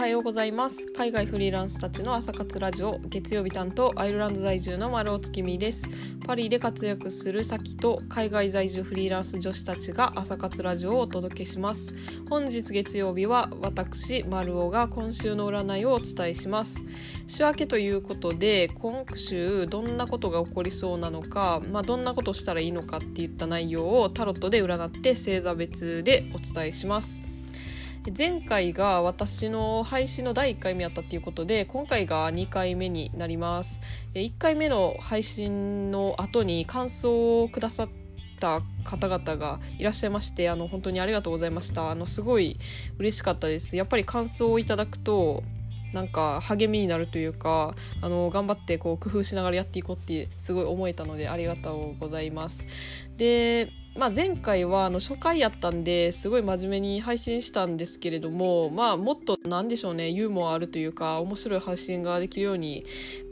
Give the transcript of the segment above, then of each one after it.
はようございます。海外フリーランスたちの朝活ラジオ月曜日担当アイルランド在住の丸尾月見です。パリで活躍するサキと海外在住フリーランス女子たちが朝活ラジオをお届けします。本日月曜日は私丸尾が今週の占いをお伝えします。週明けということで今週どんなことが起こりそうなのかまあ、どんなことをしたらいいのかっていった内容をタロットで占って星座別でお伝えします。前回が私の配信の第1回目やったっていうことで今回が2回目になります。1回目の配信の後に感想をくださった方々がいらっしゃいましてあの本当にありがとうございました。あのすごい嬉しかったです。やっぱり感想をいただくとなんか励みになるというかあの頑張ってこう工夫しながらやっていこうってすごい思えたのでありがとうございます。でまあ、前回はあの初回やったんですごい真面目に配信したんですけれども、まあ、もっと何でしょうねユーモアあるというか面白い配信ができるように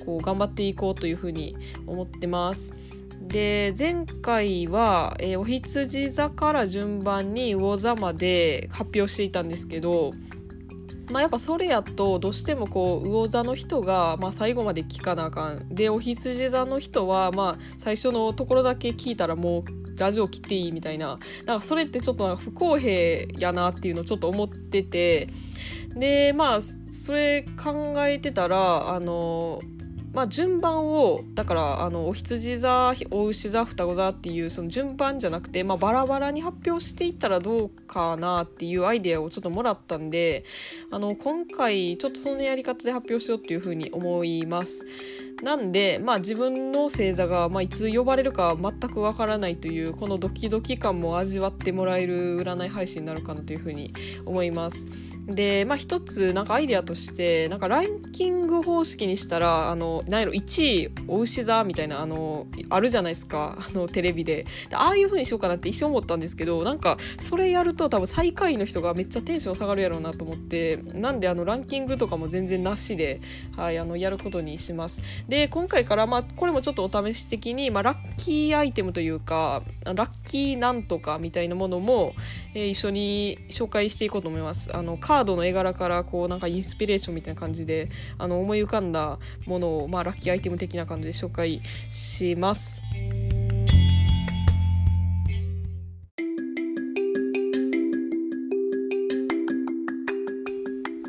こう頑張っていこうというふうに思ってます。で前回は、えー、お羊座から順番に魚座まで発表していたんですけどまあ、やっぱそれやとどうしてもこう魚座の人が、まあ、最後まで聞かなあかんでお羊座の人は、まあ、最初のところだけ聞いたらもうラジオ切っていいみたいな。なんかそれってちょっと不公平やなっていうのをちょっと思ってて。でまあそれ考えてたらあのまあ、順番をだからあのお羊座お牛座双子座っていうその順番じゃなくて、まあ、バラバラに発表していったらどうかなっていうアイデアをちょっともらったんであの今回ちょっとそのやり方で発表しようっていうふうに思います。なんで、まあ、自分の星座が、まあ、いつ呼ばれるか全くわからないというこのドキドキ感も味わってもらえる占い配信になるかなというふうに思います。で、まあ、一つなんかアイデアとしてなんかランキング方式にしたらあの何やろ1位お牛座みたいなあのあるじゃないですか。あのテレビでああいう風にしようかなって一瞬思ったんですけどなんかそれやると多分最下位の人がめっちゃテンション下がるやろうなと思ってなんであのランキングとかも全然なしで、はい、あのやることにします。で今回から、まあ、これもちょっとお試し的に、まあ、ラッキーアイテムというかラッキーなんとかみたいなものも、えー、一緒に紹介していこうと思います。あのカードの絵柄からこうなんかインスピレーションみたいな感じであの思い浮かんだものを、まあまあ、ラッキーアイテム的な感じで紹介します。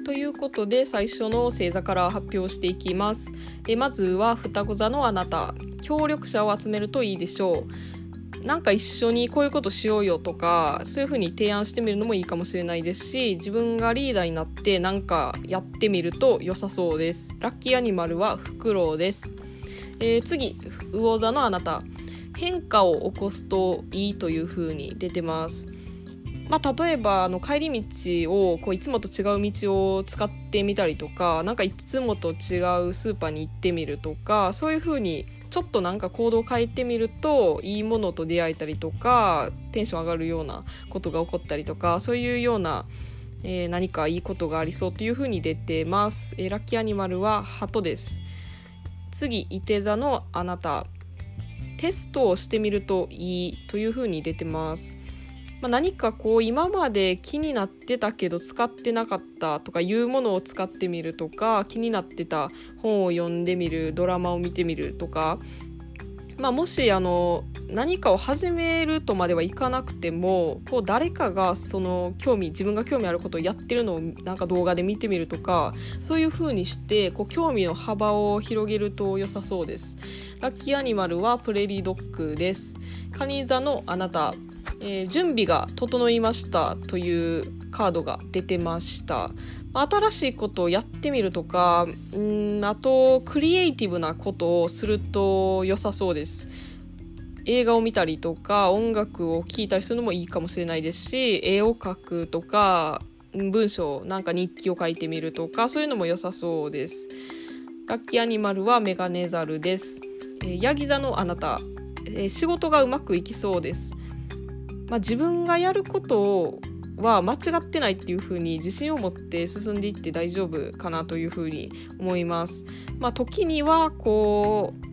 ということで最初の星座から発表していきます。えまずは双子座のあなた協力者を集めるといいでしょう。なんか一緒にこういうことしようよとかそういうふうに提案してみるのもいいかもしれないですし自分がリーダーになってなんかやってみると良さそうです。ラッキーアニマルはフクロウです、えー、次魚座のあなた。変化を起こすといいというふうに出てます。まあ、例えばあの帰り道をこういつもと違う道を使ってみたりとかなんかいつもと違うスーパーに行ってみるとかそういうふうにちょっとなんか行動を変えてみるといいものと出会えたりとかテンション上がるようなことが起こったりとかそういうような、えー、何かいいことがありそうというふうに出てます、えー、ラッキーアニマルは鳩です。次いて座のあなた。テストをしてみるといいというふうに出てます。まあ、何かこう今まで気になってたけど使ってなかったとかいうものを使ってみるとか気になってた本を読んでみるドラマを見てみるとか、まあ、もしあの何かを始めるとまではいかなくてもこう誰かがその興味自分が興味あることをやってるのをなんか動画で見てみるとかそういう風にしてこう興味の幅を広げると良さそうです。ラッキーアニマルはプレリードッグです。カニ座のあなた。えー、準備が整いましたというカードが出てました。新しいことをやってみるとか、んあと、クリエイティブなことをすると良さそうです。映画を見たりとか、音楽を聴いたりするのもいいかもしれないですし、絵を描くとか、文章、なんか日記を書いてみるとか、そういうのも良さそうです。ラッキーアニマルはメガネザルです。えー、ヤギ座のあなた、えー、仕事がうまくいきそうです。まあ、自分がやることは間違ってないっていう風に自信を持って進んでいって大丈夫かなという風に思います。まあ、時にはこう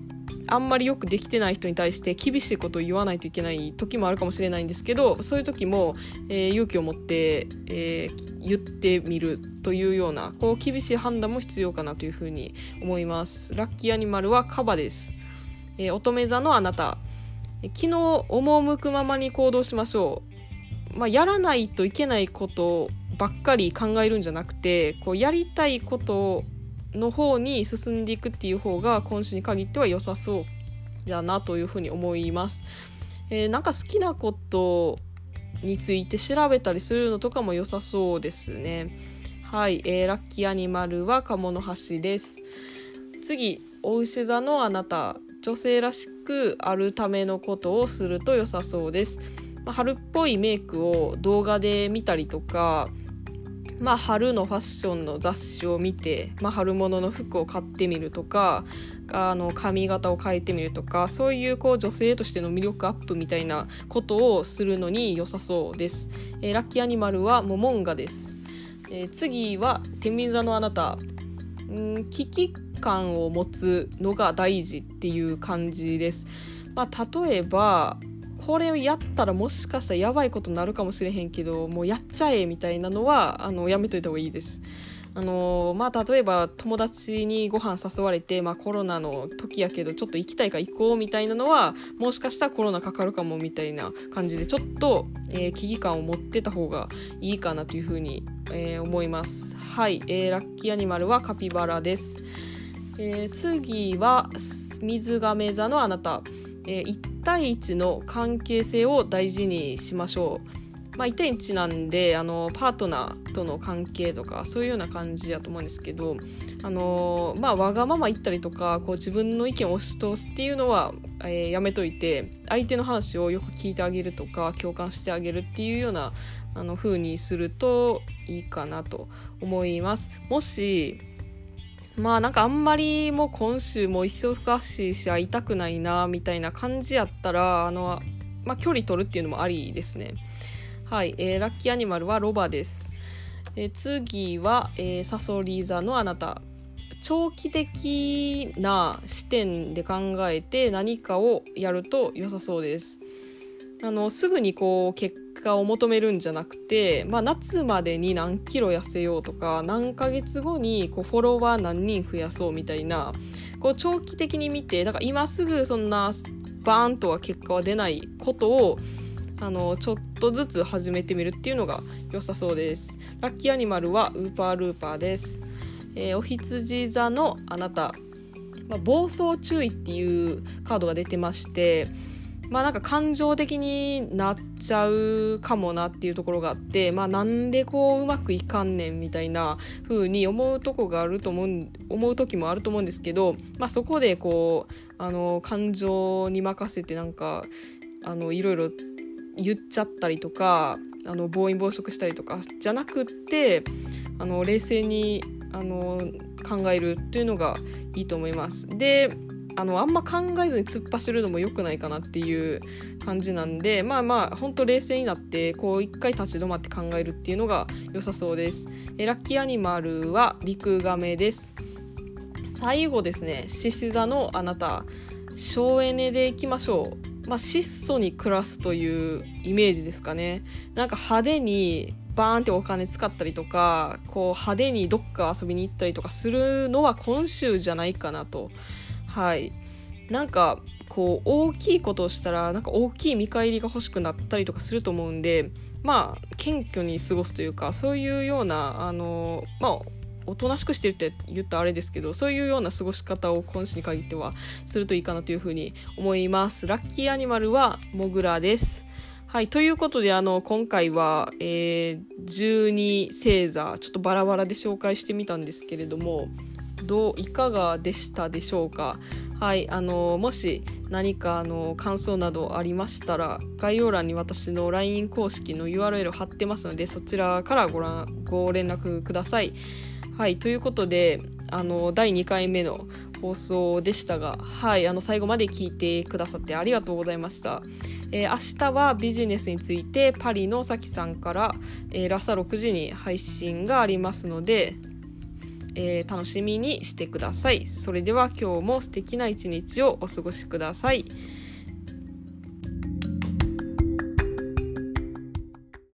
あんまりよくできてない人に対して厳しいことを言わないといけない時もあるかもしれないんですけどそういう時も、えー、勇気を持って、えー、言ってみるというようなこう厳しい判断も必要かなというふうに思います。ラッキーアニマルはカバです、えー、乙女座のあなた。昨日赴くままに行動しましょう、まあ、やらないといけないことばっかり考えるんじゃなくてこうやりたいことの方に進んでいくっていう方が今週に限っては良さそうだなというふうに思います。えー、なんか好きなことについて調べたりするのとかも良さそうですね。はい、えー、ラッキーアニマルは鴨の橋です。次、お牛座のあなた、女性らしくあるためのことをすると良さそうです。まあ、春っぽいメイクを動画で見たりとか、まあ、春のファッションの雑誌を見て、まあ、春物の服を買ってみるとかあの髪型を変えてみるとかそういうこう女性としての魅力アップみたいなことをするのに良さそうです、えー、ラッキーアニマルはモモンガです、えー、次は天秤座のあなた。ん危機感を持つのが大事っていう感じです、まあ、例えばこれをやったらもしかしたらやばいことになるかもしれへんけどもうやっちゃえみたいなのはあのやめといた方がいいです。あのまあ、例えば友達にご飯誘われて、まあ、コロナの時やけどちょっと行きたいから行こうみたいなのはもしかしたらコロナかかるかもみたいな感じでちょっと、えー、危機感を持ってた方がいいかなというふうに、えー、思います。はい、えー、ラッキーアニマルはカピバラです、え次は水亀座のあなたえー、1対1の関係性を大事にしましょう。まあ、1対1なんであのパートナーとの関係とかそういうような感じだと思うんですけどあの、まあ、わがまま言ったりとかこう自分の意見を押し通すっていうのは、えー、やめといて相手の話をよく聞いてあげるとか共感してあげるっていうようなあの風にするといいかなと思います。もしまあなんかあんまりもう今週も忙しいし会いたくないなみたいな感じやったらあの、まあ、距離取るっていうのもありですね。はい、えー、ラッキーアニマルはロバです、えー、次は、えー、サソリ座のあなた。長期的な視点で考えて何かをやると良さそうです。あのすぐにこう結果を求めるんじゃなくて、まあ、夏までに何キロ痩せようとか何ヶ月後にこうフォロワー何人増やそうみたいなこう長期的に見てだから今すぐそんなバーンとは結果は出ないことをあのちょっとずつ始めてみるっていうのが良さそうです。ラッキーアニマルはウーパールーパーです、えー、お羊座のあなた、まあ、暴走注意っていうカードが出てましてまあなんか感情的になっちゃうかもなっていうところがあってまあなんでこううまくいかんねんみたいな風に思うとこがあると思う思う時もあると思うんですけど、まあ、そこでこうあの感情に任せてなんかあのいろいろ言っちゃったりとかあの暴飲暴食したりとかじゃなくってあの冷静にあの考えるっていうのがいいと思います。であのあんま考えずに突っ走るのも良くないかなっていう感じなんでまあまあほんと冷静になってこう一回立ち止まって考えるっていうのが良さそうです。えラッキーアニマルはリガメです。最後ですね獅子座のあなた省エネでいきましょう。まあ質素に暮らすというイメージですかね。なんか派手にバーンってお金使ったりとかこう派手にどっか遊びに行ったりとかするのは今週じゃないかなと。はい。なんかこう大きいことをしたらなんか大きい見返りが欲しくなったりとかすると思うんでまあ謙虚に過ごすというかそういうようなあのまあおとなしくしてるって言ったらあれですけどそういうような過ごし方を今週に限ってはするといいかなというふうに思います。ラッキーアニマルはモグラです。はいということであの今回は、えー、12星座ちょっとバラバラで紹介してみたんですけれどもどういかがでしたでしょうか？はいあのもし何かあの感想などありましたら概要欄に私の LINE 公式の URL 貼ってますのでそちらからご覧ご連絡くださいはいということであの第2回目の放送でしたが、はい、あの最後まで聞いてくださってありがとうございました。えー、明日はビジネスについてパリのさきさんから、えー、朝6時に配信がありますので、えー、楽しみにしてください。それでは今日も素敵な一日をお過ごしください。